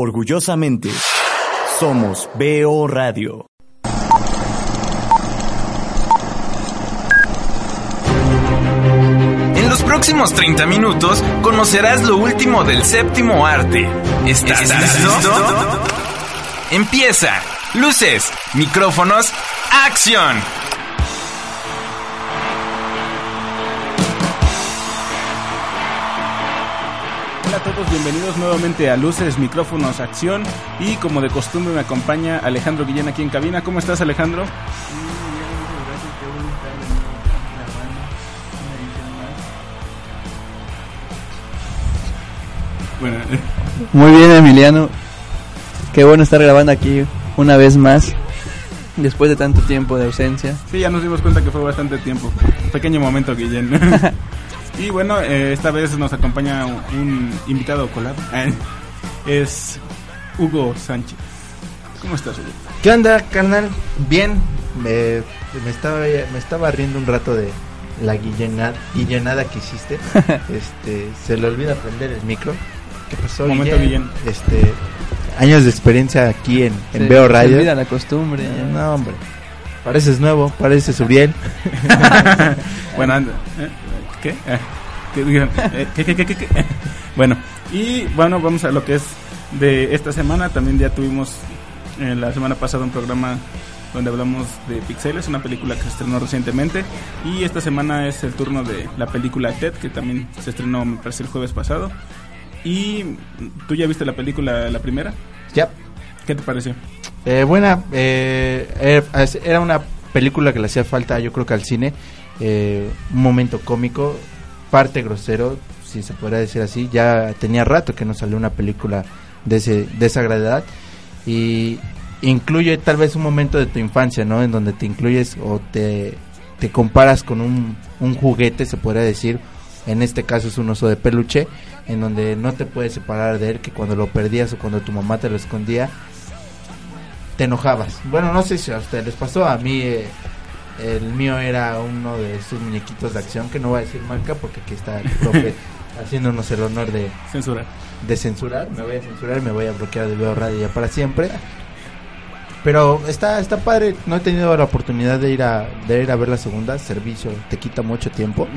Orgullosamente, somos BO Radio. En los próximos 30 minutos conocerás lo último del séptimo arte. ¿Estás, listo? Empieza. Luces, micrófonos, acción. A todos, bienvenidos nuevamente a Luces, Micrófonos, Acción y como de costumbre me acompaña Alejandro Guillén aquí en cabina. ¿Cómo estás Alejandro? Bueno, Muy bien, Emiliano. Qué bueno estar grabando aquí una vez más. Después de tanto tiempo de ausencia. sí, ya nos dimos cuenta que fue bastante tiempo. Pequeño momento, Guillén. y bueno, eh, esta vez nos acompaña un invitado colado. Eh, es Hugo Sánchez. ¿Cómo estás, Hugo? ¿Qué onda, carnal? Bien, me, me estaba me estaba riendo un rato de la guillenada, guillenada que hiciste. este, se le olvida prender el micro. ¿Qué pasó, Momento, Guillén. Este, años de experiencia aquí en, en Se- Veo se Radio. olvida la costumbre. Eh, No, hombre. Pareces nuevo, pareces Uriel. Bueno, anda. ¿eh? ¿Qué? Eh, ¿qué? Eh, ¿qué, qué, qué? Bueno, y bueno, vamos a lo que es de esta semana. También ya tuvimos eh, la semana pasada un programa donde hablamos de Pixeles, una película que se estrenó recientemente. Y esta semana es el turno de la película Ted, que también se estrenó, me parece, el jueves pasado. Y tú ya viste la película, la primera. Ya. ¿Qué te pareció? Eh, buena, eh, era- era una película que le hacía falta, yo creo que al cine. Eh, un momento cómico, parte grosero, si se podría decir así. Ya tenía rato que no salió una película de, ese, de esa gravedad. Y incluye tal vez un momento de tu infancia, ¿no? En donde te incluyes o te, te comparas con un, un juguete, se podría decir. En este caso es un oso de peluche, en donde no te puedes separar de él, que cuando lo perdías o cuando tu mamá te lo escondía, te enojabas. Bueno, no sé si a ustedes les pasó, a mí eh, el mío era uno de esos muñequitos de acción, que no voy a decir marca porque aquí está el profe haciéndonos el honor de, Censura. de censurar. Me voy a censurar, me voy a bloquear de Veo Radio ya para siempre. Pero está está padre, no he tenido la oportunidad de ir a de ir a ver la segunda, servicio, te quita mucho tiempo.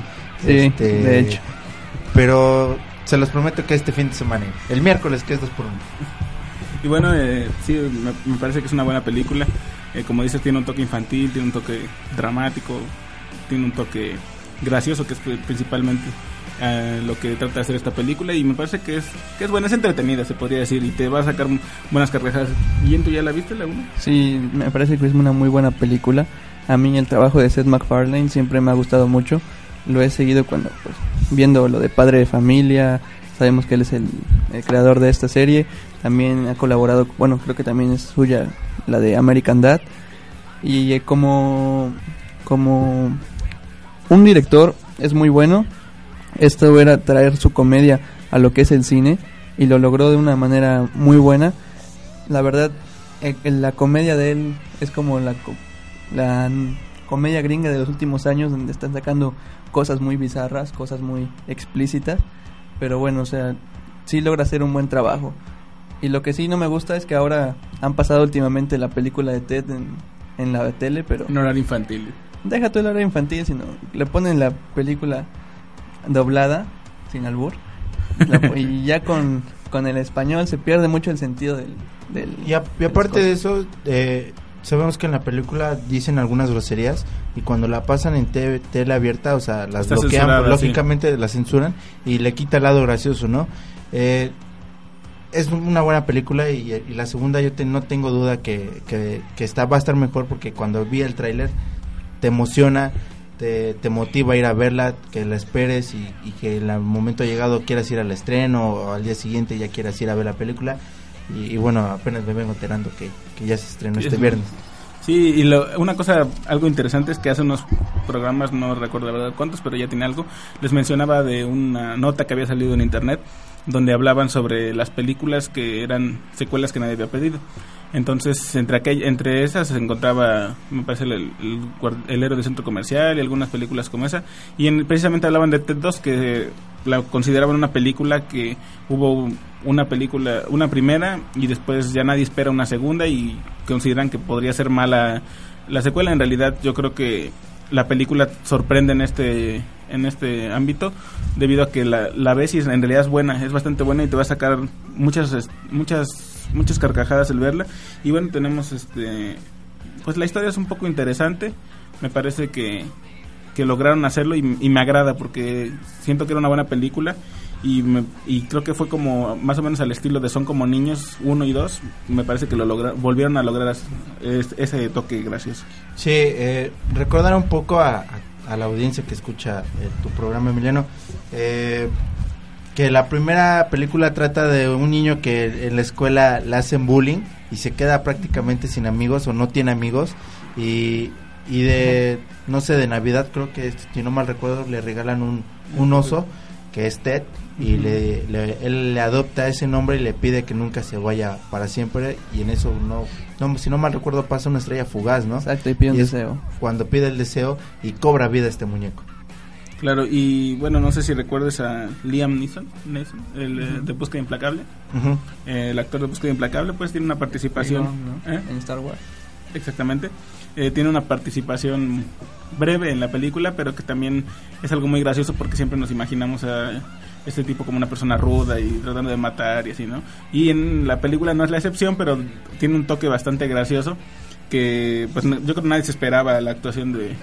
Sí, Este, de hecho. Pero se los prometo que este fin de semana, el miércoles que es dos por uno. Y bueno, eh, sí, me, me parece que es una buena película. Eh, como dices, tiene un toque infantil, tiene un toque dramático, tiene un toque gracioso, que es pri- principalmente eh, lo que trata de hacer esta película. Y me parece que es, que es buena, es entretenida, se podría decir, y te va a sacar buenas carcajadas. ¿Y tú ya la viste, la uno? Sí, me parece que es una muy buena película. A mí el trabajo de Seth MacFarlane siempre me ha gustado mucho. Lo he seguido cuando pues, viendo lo de Padre de Familia. Sabemos que él es el creador de esta serie. También ha colaborado, bueno, creo que también es suya la de American Dad. Y eh, como como un director es muy bueno. Esto era traer su comedia a lo que es el cine y lo logró de una manera muy buena. La verdad, eh, la comedia de él es como la, la comedia gringa de los últimos años donde están sacando cosas muy bizarras, cosas muy explícitas, pero bueno, o sea, sí logra hacer un buen trabajo. Y lo que sí no me gusta es que ahora han pasado últimamente la película de Ted en, en la tele, pero En horario infantil. deja tú el hora infantil, sino le ponen la película doblada, sin albur, la- y ya con, con el español se pierde mucho el sentido del... del Y, a- y aparte de eso, eh, sabemos que en la película dicen algunas groserías y cuando la pasan en te- tele abierta, o sea, las Está bloquean, lógicamente las censuran y le quita el lado gracioso, ¿no? Eh, es una buena película y, y la segunda yo te- no tengo duda que, que, que está, va a estar mejor porque cuando vi el tráiler te emociona, te, te motiva a ir a verla, que la esperes y, y que en el momento llegado quieras ir al estreno o al día siguiente ya quieras ir a ver la película. Y, y bueno, apenas me vengo enterando que, que ya se estrenó Sí, este es- viernes. Sí, y lo- una cosa, algo interesante es que hace unos programas, no recuerdo la verdad cuántos, pero ya tiene algo, les mencionaba de una nota que había salido en internet donde hablaban sobre las películas que eran secuelas que nadie había pedido. Entonces, entre aquell- entre esas se encontraba, me parece, el, el héroe del centro comercial y algunas películas como esa. Y en- precisamente hablaban de Ted 2, que la consideraban una película que hubo una película, una primera y después ya nadie espera una segunda y consideran que podría ser mala la secuela. En realidad, yo creo que la película sorprende en este en este ámbito debido a que la, la ves y en realidad es buena, es bastante buena y te va a sacar muchas muchas muchas carcajadas el verla. Y bueno, tenemos este pues la historia es un poco interesante, me parece que que lograron hacerlo y, me agrada porque siento que era una buena película y, me- y creo que fue como más o menos al estilo de Son como niños 1 y 2 me parece que lo logra, volvieron a lograr ese toque gracioso. Sí, eh, recordar un poco a- a la audiencia que escucha eh, tu programa, Emiliano, eh, que la primera película trata de un niño que en la escuela le hacen bullying y se queda prácticamente sin amigos o no tiene amigos y, y de, no sé, de Navidad creo que, si no mal recuerdo, le regalan un, un oso que es Ted y le, le- él le adopta ese nombre y le pide que nunca se vaya para siempre y en eso no, no si no mal recuerdo pasa una estrella fugaz, ¿no? Exacto, y pide un Y deseo. Cuando pide el deseo y cobra vida este muñeco. Claro, y bueno, no sé si recuerdes a Liam Neeson, Neeson, el eh, de Búsqueda Implacable. Eh, el actor de Búsqueda Implacable, pues tiene una participación. ¿no? ¿eh? En Star Wars. Exactamente. Eh, tiene una participación breve en la película, pero que también es algo muy gracioso porque siempre nos imaginamos a este tipo como una persona ruda y tratando de matar y así, ¿no? Y en la película no es la excepción, pero tiene un toque bastante gracioso que pues yo creo que nadie se esperaba la actuación de,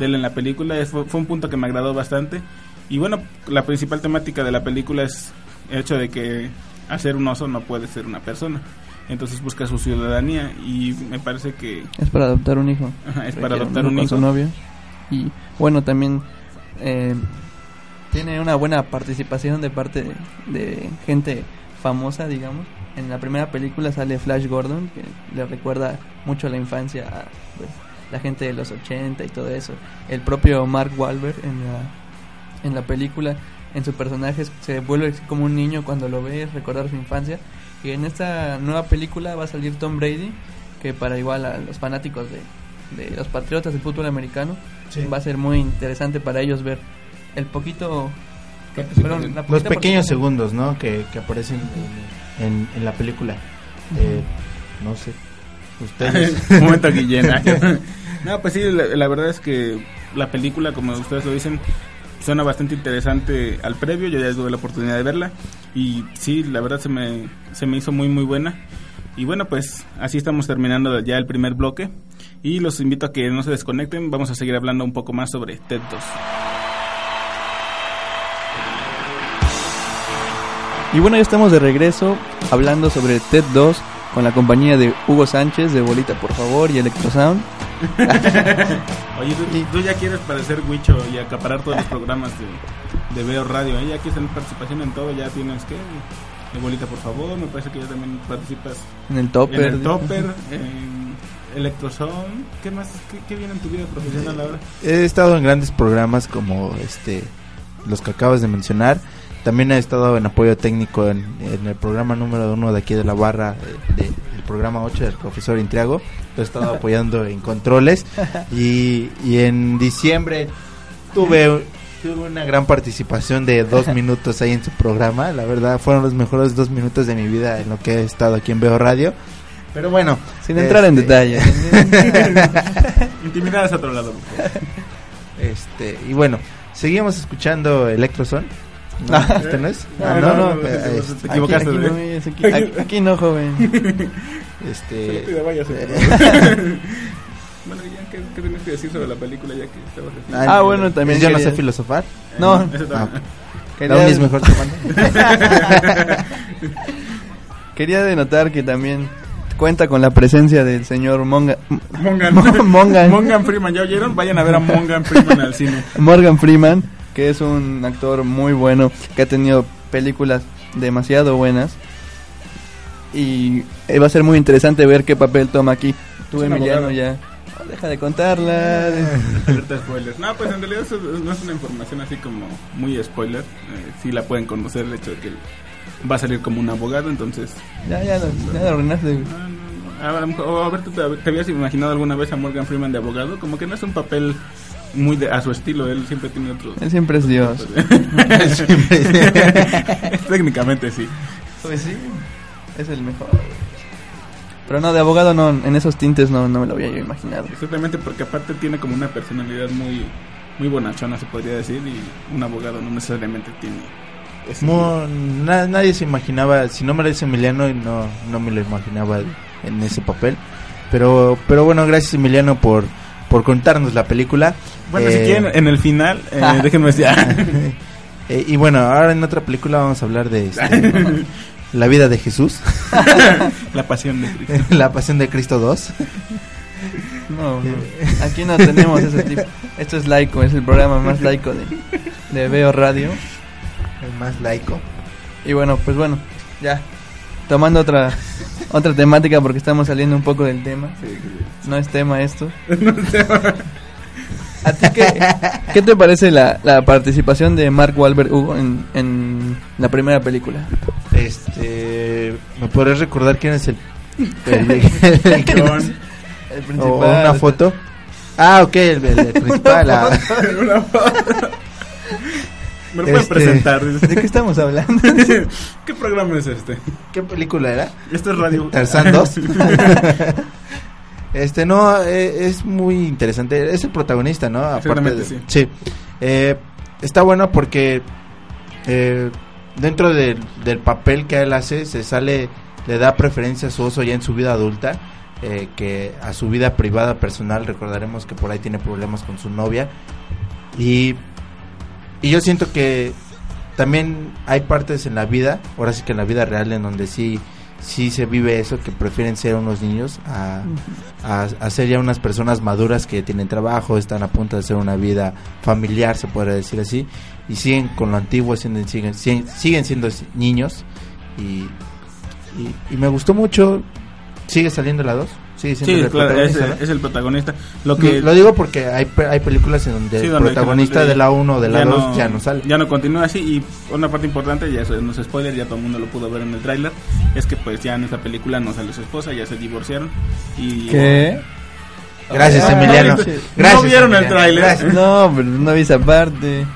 él en la película. Fue, fue un punto que me agradó bastante. Y bueno, la principal temática de la película es el hecho de que hacer un oso no puede ser una persona. Entonces busca su ciudadanía y me parece que Es para adoptar un hijo. Ajá, es para adoptar un con hijo. su novio. Y bueno, también eh, tiene una buena participación de parte de, gente famosa, digamos. En la primera película sale Flash Gordon, que le recuerda mucho a la infancia a pues, la gente de los 80 y todo eso. El propio Mark Wahlberg en la, en la película, en su personaje, se vuelve como un niño cuando lo ve, recordar su infancia. Y en esta nueva película va a salir Tom Brady, que para igual a los fanáticos de, de los patriotas del fútbol americano va a ser muy interesante para ellos ver el poquito que- perdón, la Los poquita pequeños segundos, ¿no? Que, que aparecen en, en- en la película. Eh, no sé. Ustedes. Un momento aquí llena. no, pues sí, la, la verdad es que la película, como ustedes lo dicen, suena bastante interesante al previo. Yo ya tuve la oportunidad de verla. Y sí, la verdad se me, se me hizo muy, muy buena. Y bueno, pues así estamos terminando ya el primer bloque. Y los invito a que no se desconecten. Vamos a seguir hablando un poco más sobre TED 2. Y bueno, ya estamos de regreso hablando sobre TED 2 con la compañía de Hugo Sánchez de Bolita por favor y Electrosound. Oye, tú, tú ya quieres parecer Wicho y acaparar todos los programas de, de Veo Radio. ¿eh? Ya quieres tener participación en todo. Ya tienes que. De bolita, por favor. Me parece que ya también participas En el topper. en el Topper, en Electrosound. ¿Qué más? ¿Qué, qué viene en tu vida profesional ahora? He estado en grandes programas como este los que acabas de mencionar. También he estado en apoyo técnico en, en el programa número uno de aquí de la barra, eh, de- del programa 8 del profesor Intriago. Lo he estado apoyando en controles. Y, y en diciembre tuve, tuve una gran participación de dos minutos ahí en su programa. La verdad, fueron los mejores dos minutos de mi vida en lo que he estado aquí en Veo Radio. Pero bueno, Sin entrar en este, detalle. Intimidad es otro lado. Este, y bueno, seguimos escuchando Electroson. ¿No? ¿Este no es? No, Ah, no, no, no, eh, te- este, te equivocaste, Aquí, aquí ¿eh? no es, aquí, aquí- aquí no, joven. este, Te vayas, por favor. Bueno, ya, ¿qué, qué tienes que decir sobre la película ya que estabas así? Ah, bueno, también Yo no sé filosofar. No, Eso también. uni es mejor quería denotar que también cuenta con la presencia del señor Monga, Mongan. Mo- Mongan. Mongan Freeman, ¿ya oyeron? Vayan a ver a Mongan Freeman al cine. Morgan Freeman, que es un actor muy bueno, que ha tenido películas demasiado buenas. y eh, va a ser muy interesante ver qué papel toma aquí. Tú, Emiliano, ya. Oh, deja de contarla. Alerta spoilers. No, pues en realidad eso no es una información así como muy spoiler. Eh, sí la pueden conocer el hecho de que va a salir como un abogado, entonces... ya, ya, lo- ya lo arruinaste. no, no, no. A, ver, ¿tú te, te habías imaginado alguna vez a Morgan Freeman de abogado? Como que no es un papel muy de, a su estilo, él siempre tiene otro... Él siempre es Dios. Técnicamente sí. Pues sí, es el mejor. Pero no, de abogado no, en esos tintes no, no me lo había yo imaginado. Exactamente, porque aparte tiene como una personalidad muy muy bonachona, se podría decir, y un abogado no necesariamente tiene ese- Mo- na- nadie se imaginaba, si no me lo dice Emiliano, no, no me lo imaginaba en ese papel. Pero, pero bueno, gracias Emiliano por, por contarnos la película. Bueno, si Eh, quieren, en el final, eh, déjenme decir... eh, y bueno, ahora en otra película vamos a hablar de este, la vida de Jesús, la pasión de Cristo. la pasión de Cristo 2. No, no, aquí no tenemos ese tipo. Esto es laico, es el programa más laico de, de Veo Radio. El más laico. Y bueno, pues bueno, ya. Tomando otra otra temática porque estamos saliendo un poco del tema. No es tema esto. ¿A ti qué, qué te parece la, la participación de Mark Wahlberg Hugo en, en la primera película? Este, ¿me podrías recordar quién es el, el- el Con- El o una foto? Ah, ok, el, el- el principal. ah. ¿Me lo pueden Este- presentar? ¿De qué estamos hablando? ¿Qué programa es este? ¿Qué película era? Esto es radio. Tarzán 2. este, no, eh, es muy interesante. Es el protagonista, ¿no? Aparte de- sí. Eh, está bueno porque eh, dentro del, del papel que él hace, se sale, le da preferencia a su oso ya en su vida adulta. eh, que a su vida privada personal recordaremos que por ahí tiene problemas con su novia y y yo siento que también hay partes en la vida, ahora sí que en la vida real, en donde sí, sí se vive eso, que prefieren ser unos niños a, a, a ser ya unas personas maduras que tienen trabajo, están a punto de hacer una vida familiar, se podría decir así, y siguen con lo antiguo, siguen, siguen, siguen, siguen siendo niños. Y, y, y me gustó mucho, sigue saliendo la 2, Sí, el claro, es, protagonista, ¿no? es el protagonista. Lo que Lo digo porque hay, pe- hay películas en donde Sí, el protagonista de la 1 o de la ya 2 ya no sale. Ya no continúa así y una parte importante, ya eso no es spoiler, ya todo el mundo lo pudo ver en el tráiler, es que pues ya en esa película no sale su esposa, ya se divorciaron y... ¿Qué? Gracias, Emiliano. no, Gracias, ¿No vieron el tráiler? No, pero no vi esa parte. ¿Eh?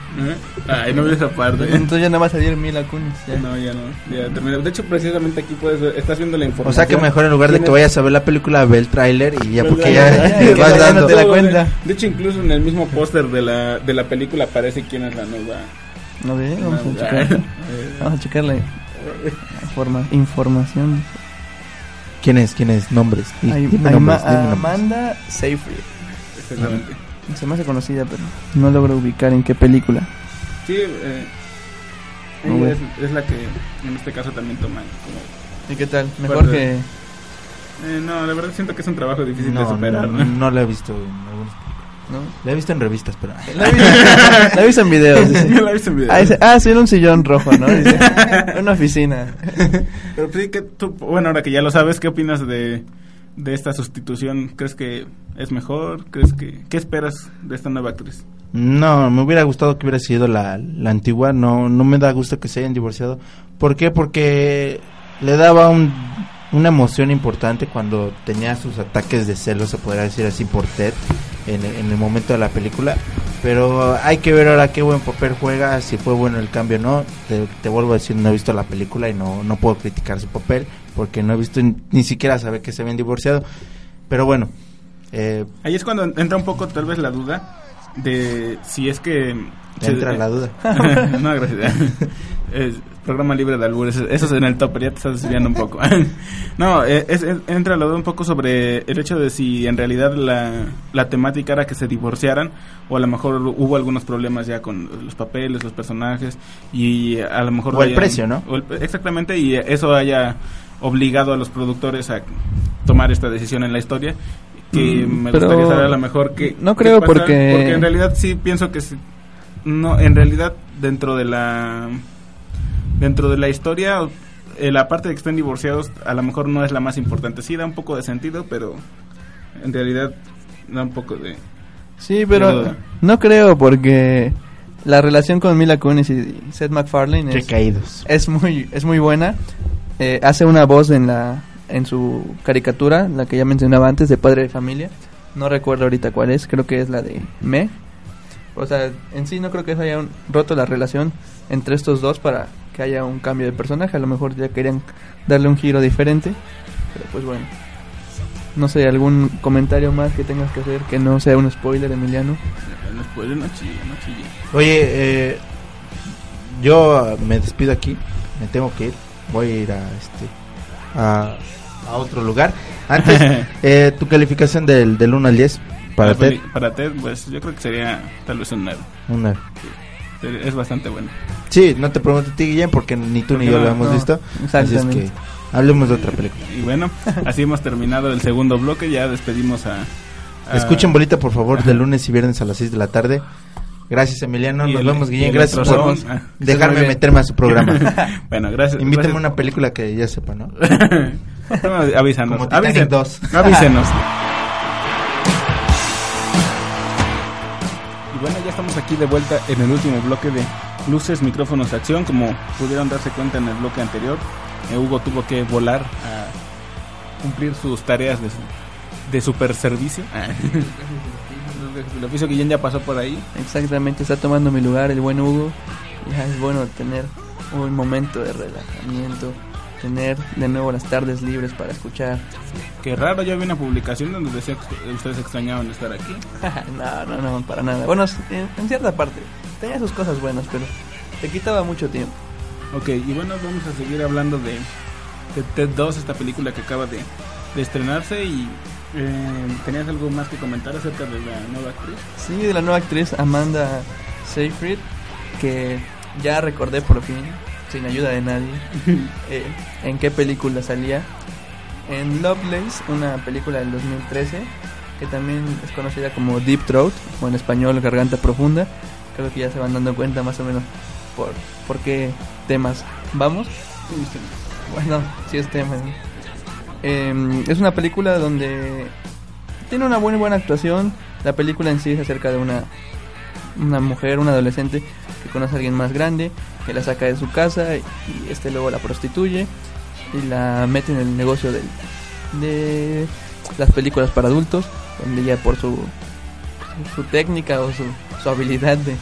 Ay, no vi esa parte. Entonces ya no va a salir Mila Kunis. ya. No, ya no. Ya terminé. De hecho, precisamente aquí puedes ver, estás viendo la O información. sea que mejor en lugar de que vayas a ver la película, ve el tráiler y ya Pues porque ya, vas dando. la cuenta. De, de hecho, incluso en el mismo póster de la, de la película aparece quién es la nueva. No ve, vamos a checar. Eh, Vamos a checar la informa- información. ¿Quién es? ¿Quién es? Nombres. Hay- dime hay nombres, ma- dime nombres. Amanda Seyfried. Exactamente. Se me hace conocida, pero no logro ubicar en qué película. Sí, eh, es, es la que en este caso también toma como... ¿Y qué tal? Mejor que... Eh, no, la verdad siento que es un trabajo difícil de No, superar. no, ¿no? no la he visto en algunos- ¿no? La he visto en revistas, pero... La he visto, la he visto en videos. dice. No la he visto en video. Ah, dice, ah, sí, era un sillón rojo, ¿no? Dice, una oficina. Pero sí que tú, bueno, ahora que ya lo sabes, ¿qué opinas de, de esta sustitución? ¿Crees que es mejor? ¿Crees que qué esperas de esta nueva actriz? No, me hubiera gustado que hubiera sido la, la antigua. No, no me da gusto que se hayan divorciado. ¿Por qué? Porque le daba un, una emoción importante cuando tenía sus ataques de celos, se podría decir así, por Ted en, en el momento de la película. Pero hay que ver ahora qué buen papel juega, si fue bueno el cambio o no. Te, vuelvo a decir, no he visto la película y no, no puedo criticar su papel porque no he visto ni, ni siquiera saber que se habían divorciado. Pero bueno, eh, Ahí es cuando entra un poco tal vez la duda de si es que... entra la duda. no, gracias. Es programa libre de albures. Eso es en el top, ya te estás desviando un poco. no, eh, es, es- entra la duda un poco sobre el hecho de si en realidad la, la temática era que se divorciaran o a lo mejor hubo algunos problemas ya con los papeles, los personajes y a lo mejor... O el hayan- precio, ¿no? el exactamente, y eso haya obligado a los productores a tomar esta decisión en la historia que Mm, me pero gustaría saber a lo mejor que no creo porque- porque en realidad sí pienso que sí- no en realidad dentro de la dentro de la historia eh, la parte de que estén divorciados a lo mejor no es la más importante. Sí da un poco de sentido, pero en realidad da un poco de... Sí, pero no creo porque la relación con Mila Kunis y Seth MacFarlane Qué es, caídos. es muy es muy buena. Eh, hace una voz en la en su caricatura, la que ya mencionaba antes de Padre de Familia. No recuerdo ahorita cuál es, creo que es la de Me. O sea, en sí no creo que se haya un- roto la relación entre estos dos para que haya un cambio de personaje. A lo mejor ya querían darle un giro diferente, pero pues bueno. No sé, algún comentario más que tengas que hacer que no sea un spoiler, Emiliano. No spoiler, no chille, no chille. Oye, eh, yo me despido aquí. Me tengo que ir. Voy a ir a este a, a otro lugar. Antes, eh, tu calificación del, del 1 al 10 para La Ted. peli- Para Ted, pues yo creo que sería tal vez un 9. Una. Es bastante bueno. Sí, no te pregunto a ti, Guillén, porque ni tú ni yo No, lo hemos no, visto. Así es que hablemos de otra película. Y bueno, así hemos terminado el segundo bloque. Ya despedimos a. a- Escuchen bolita, por favor, de lunes y viernes a las 6 de la tarde. Gracias, Emiliano. Nos el- vemos, Guillén. Gracias por son- ah, dejarme meterme a su programa. bueno, gracias. Invítame gracias. una película que ya sepa, ¿no? No, avísanos. Como Avisen- 2. Avísenos. Y bueno, ya estamos aquí de vuelta en el último bloque de luces, micrófonos, acción. Como pudieron darse cuenta en el bloque anterior, eh, Hugo tuvo que volar a cumplir sus tareas de, de super servicio. El oficio Guillén ya pasó por ahí. Exactamente, está tomando mi lugar el buen Hugo. Ya es bueno tener un momento de relajamiento, tener de nuevo las tardes libres para escuchar. Qué raro, yo vi una publicación donde decía que ustedes extrañaban estar aquí. no, no, no, para nada. Bueno, en, cierta parte, tenía sus cosas buenas, pero te quitaba mucho tiempo. Ok, y bueno, vamos a seguir hablando de, de Ted 2, esta película que acaba de, de estrenarse. Y eh, ¿tenías algo más que comentar acerca de la nueva actriz? Sí, de la nueva actriz Amanda Seyfried, que ya recordé por fin, sin ayuda de nadie, eh, en qué película salía. En Lovelace, una película del 2013, que también es conocida como Deep Throat, o en español Garganta Profunda. Creo que ya se van dando cuenta más o menos por, por qué temas vamos. Bueno, sí es tema. ¿no? Eh, es una película donde tiene una buena buena actuación. La película en sí es acerca de una una mujer, una adolescente que conoce a alguien más grande, que la saca de su casa y, y este luego la prostituye y la mete en el negocio del, de las películas para adultos, donde ella por su su técnica o su, su habilidad de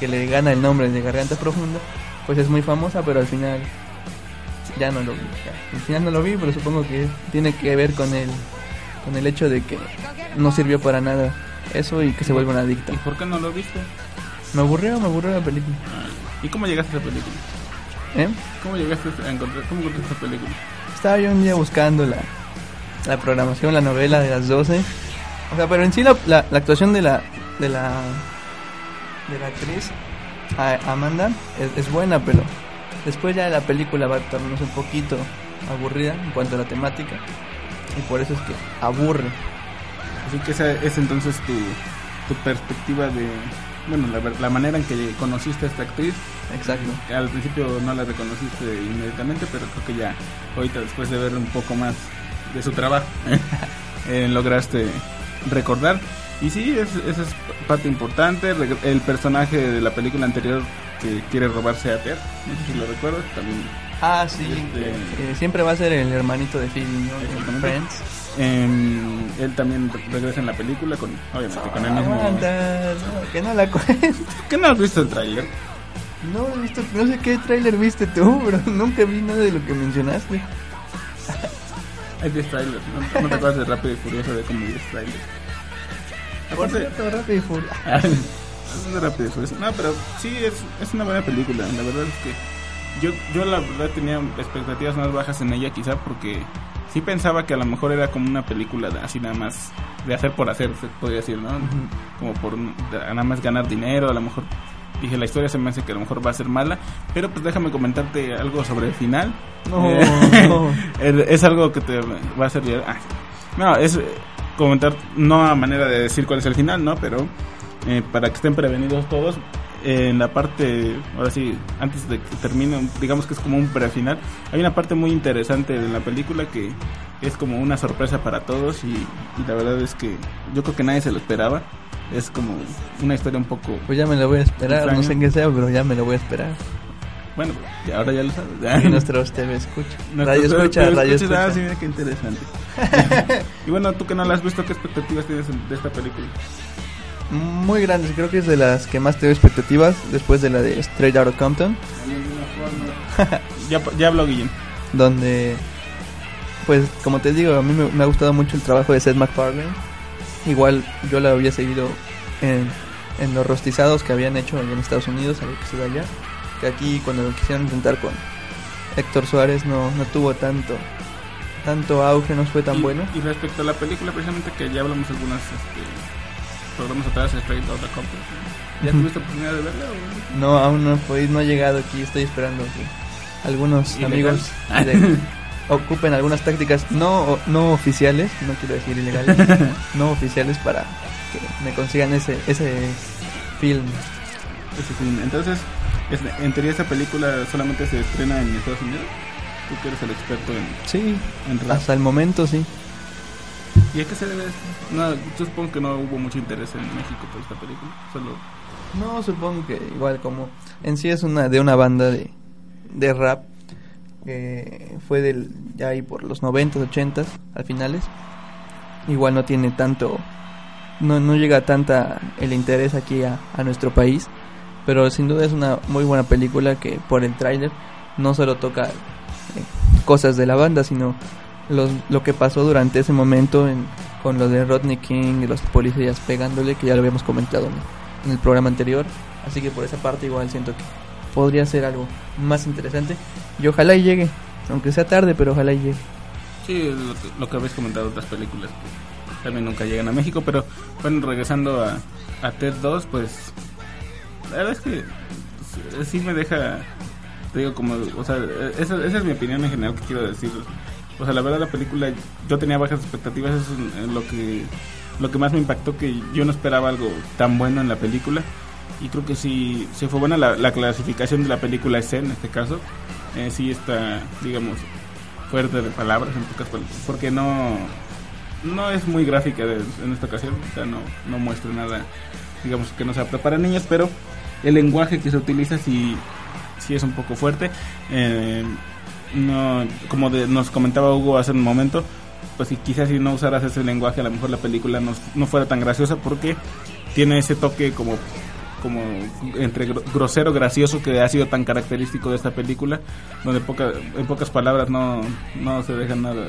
que le gana el nombre de Garganta Profunda, pues es muy famosa, pero al final ya no lo vi. ya. Al final no lo vi, pero supongo que tiene que ver con el con el hecho de que no sirvió para nada eso y que se vuelve una adicta. ¿Y por qué no lo viste? Me aburrió, me aburrió la película. ¿Y cómo llegaste a esa película? ¿Eh? ¿Cómo llegaste a encontrar, cómo encontraste esa película? Estaba yo un día buscando la, la programación, la novela de las 12. O sea, pero en sí la, la, la actuación de la, de la de la actriz Amanda es, es buena, pero después ya la película va a tornarse un poquito aburrida en cuanto a la temática. Y por eso es que aburre. Así que esa es entonces tu, tu perspectiva de... Bueno, la, la manera en que conociste a esta actriz. Exacto. Al principio no la reconociste inmediatamente, pero creo que ya ahorita después de ver un poco más de su trabajo, eh, lograste recordar. Y sí, es, esa es parte importante. El personaje de la película anterior que quiere robarse a Ted, no sé si lo recuerdas, también Ah, sí. Este- eh, siempre va a ser el hermanito de Phoebe, ¿no? Friends. Em, él también re- regresa en la película con, obviamente, con el mismo. Aguanta, no, que no la cuentes. ¿Qué no has visto el tráiler? No he visto, no sé qué tráiler viste tú, pero nunca vi nada de lo que mencionaste. Hay 10 trailers, ¿no? ¿No te acuerdas de Rápido y Furioso de como 10 trailers? Aparte, Rápido y Furioso. No, pero sí, es, es una buena película. La verdad es que yo, yo la verdad tenía expectativas más bajas en ella, quizá porque sí pensaba que a lo mejor era como una película de, así nada más de hacer por hacer, se podría decir, ¿no? Como por nada más ganar dinero, a lo mejor dije la historia se me hace que a lo mejor va a ser mala, pero pues déjame comentarte algo sobre el final. No, Eh, no. es algo que te va a servir. ah, no, es comentar, no a manera de decir cuál es el final, ¿no? Pero eh, para que estén prevenidos todos, en la parte, ahora sí, antes de que termine, digamos que es como un prefinal, hay una parte muy interesante en la película que es como una sorpresa para todos y, y la verdad es que yo creo que nadie se lo esperaba. Es como una historia un poco... Pues ya me lo voy a esperar, no sé en qué sea, pero ya me lo voy a esperar. Bueno, ahora ya lo sabes. Y nuestros TV escucha. Radio escucha, radio escucha. ah, sí, mira qué interesante. y bueno, tú que no la has visto, ¿qué expectativas tienes de esta película? Muy grandes, creo que es de las que más tengo expectativas después de la de Straight Outta Compton, ya, ya habló Guillem. donde, pues como te digo, a mí me, me ha gustado mucho el trabajo de Seth MacFarlane. Igual yo la había seguido en, en los rostizados que habían hecho en Estados Unidos, algo que se da allá. Que aquí cuando lo quisieron intentar con Héctor Suárez no, no tuvo tanto tanto auge, no fue tan y, bueno. Y respecto a la película, precisamente que ya hablamos algunas este, programas atrás, Straight Outta Compton. ¿Ya tuviste oportunidad de verla? o? No, aún no, podido- no he llegado aquí, estoy esperando que algunos amigos de- ocupen algunas tácticas no, no oficiales, no quiero decir ilegales, no oficiales para que me consigan ese, ese film. Ese film. Entonces, es- en teoría esta película solamente se estrena en Estados Unidos. Tú que eres el experto en, Sí, en hasta el momento sí. ¿Y a qué se debe esto? No, yo supongo que no hubo mucho interés en México por esta película. Solo No, supongo que igual como en sí es una de una banda de, de rap que fue del ya ahí por los 90, 80 al finales. Igual no tiene tanto no, no llega tanta el interés aquí a, a nuestro país, pero sin duda es una muy buena película que por el tráiler no solo toca eh, cosas de la banda, sino los, lo que pasó durante ese momento en, con lo de Rodney King y los policías pegándole, que ya lo habíamos comentado en, el programa anterior. Así que por esa parte igual siento que podría ser algo más interesante. Y ojalá y llegue, aunque sea tarde, pero ojalá y llegue. Sí, lo que, habéis comentado otras películas que también nunca llegan a México, pero bueno, regresando a, a Ted 2, pues la verdad es que sí- sí me deja, te digo, como, o sea, esa, esa es mi opinión en general que quiero decir. O sea, la verdad la película, yo tenía bajas expectativas, eso es lo que, lo que más me impactó, que yo no esperaba algo tan bueno en la película. Y creo que sí, sí fue buena la, la clasificación de la película es en este caso. Eh, sí está, digamos, fuerte de palabras en pocas palabras, porque no no es muy gráfica de- en esta ocasión, o sea, no, no muestra nada, digamos que no se apta para niños, pero el lenguaje que se utiliza sí, sí es un poco fuerte. Eh, no, como de- nos comentaba Hugo hace un momento, pues si quizás si no usaras ese lenguaje, a lo mejor la película no, no fuera tan graciosa porque tiene ese toque como como entre gro- grosero gracioso que ha sido tan característico de esta película donde poca, en pocas palabras no, no se deja nada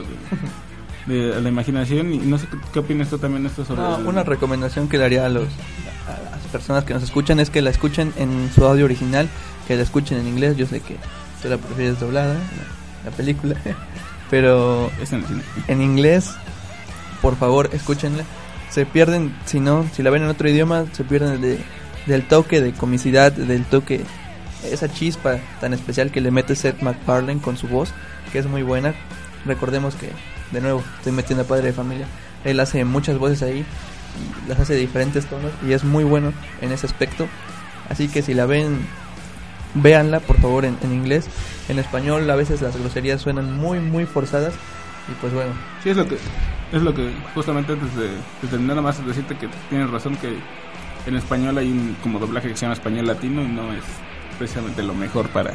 de, de la imaginación y no sé qué, opinas tú también esto sobre No, una recomendación que le haría a, los, a las personas que nos escuchan es que la escuchen en su audio original, que la escuchen en inglés. Yo sé que tú la prefieres doblada, la, la película, pero es en el cine. en inglés, por favor, escúchenla. Se pierden, si no, si la ven en otro idioma, se pierden de, del toque de comicidad, del toque, esa chispa tan especial que le mete Seth MacFarlane con su voz, que es muy buena. Recordemos que, de nuevo, estoy metiendo a padre de familia. Él hace muchas voces ahí, las hace de diferentes tonos, y es muy bueno en ese aspecto. Así que si la ven, véanla por favor en, en inglés. En español a veces las groserías suenan muy, muy forzadas. Y pues bueno, Sí, es lo que, es lo que justamente antes de, de terminar, nada más decirte que tienes razón que en español hay un como doblaje que se llama español latino y no es precisamente lo mejor para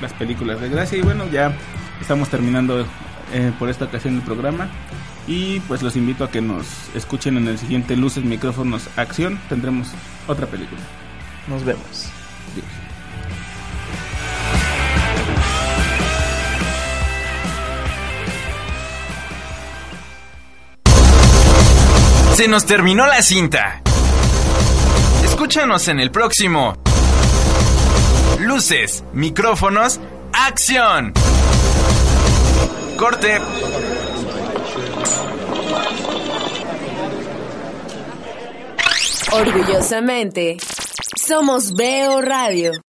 las películas de gracia. Y bueno, ya estamos terminando eh, por esta ocasión el programa. Y pues los invito a que nos escuchen en el siguiente Luces, Micrófonos, Acción. Tendremos otra película. nos vemos. Se nos terminó la cinta. Escúchanos en el próximo. Luces, micrófonos, acción. Corte. Orgullosamente, somos Veo Radio.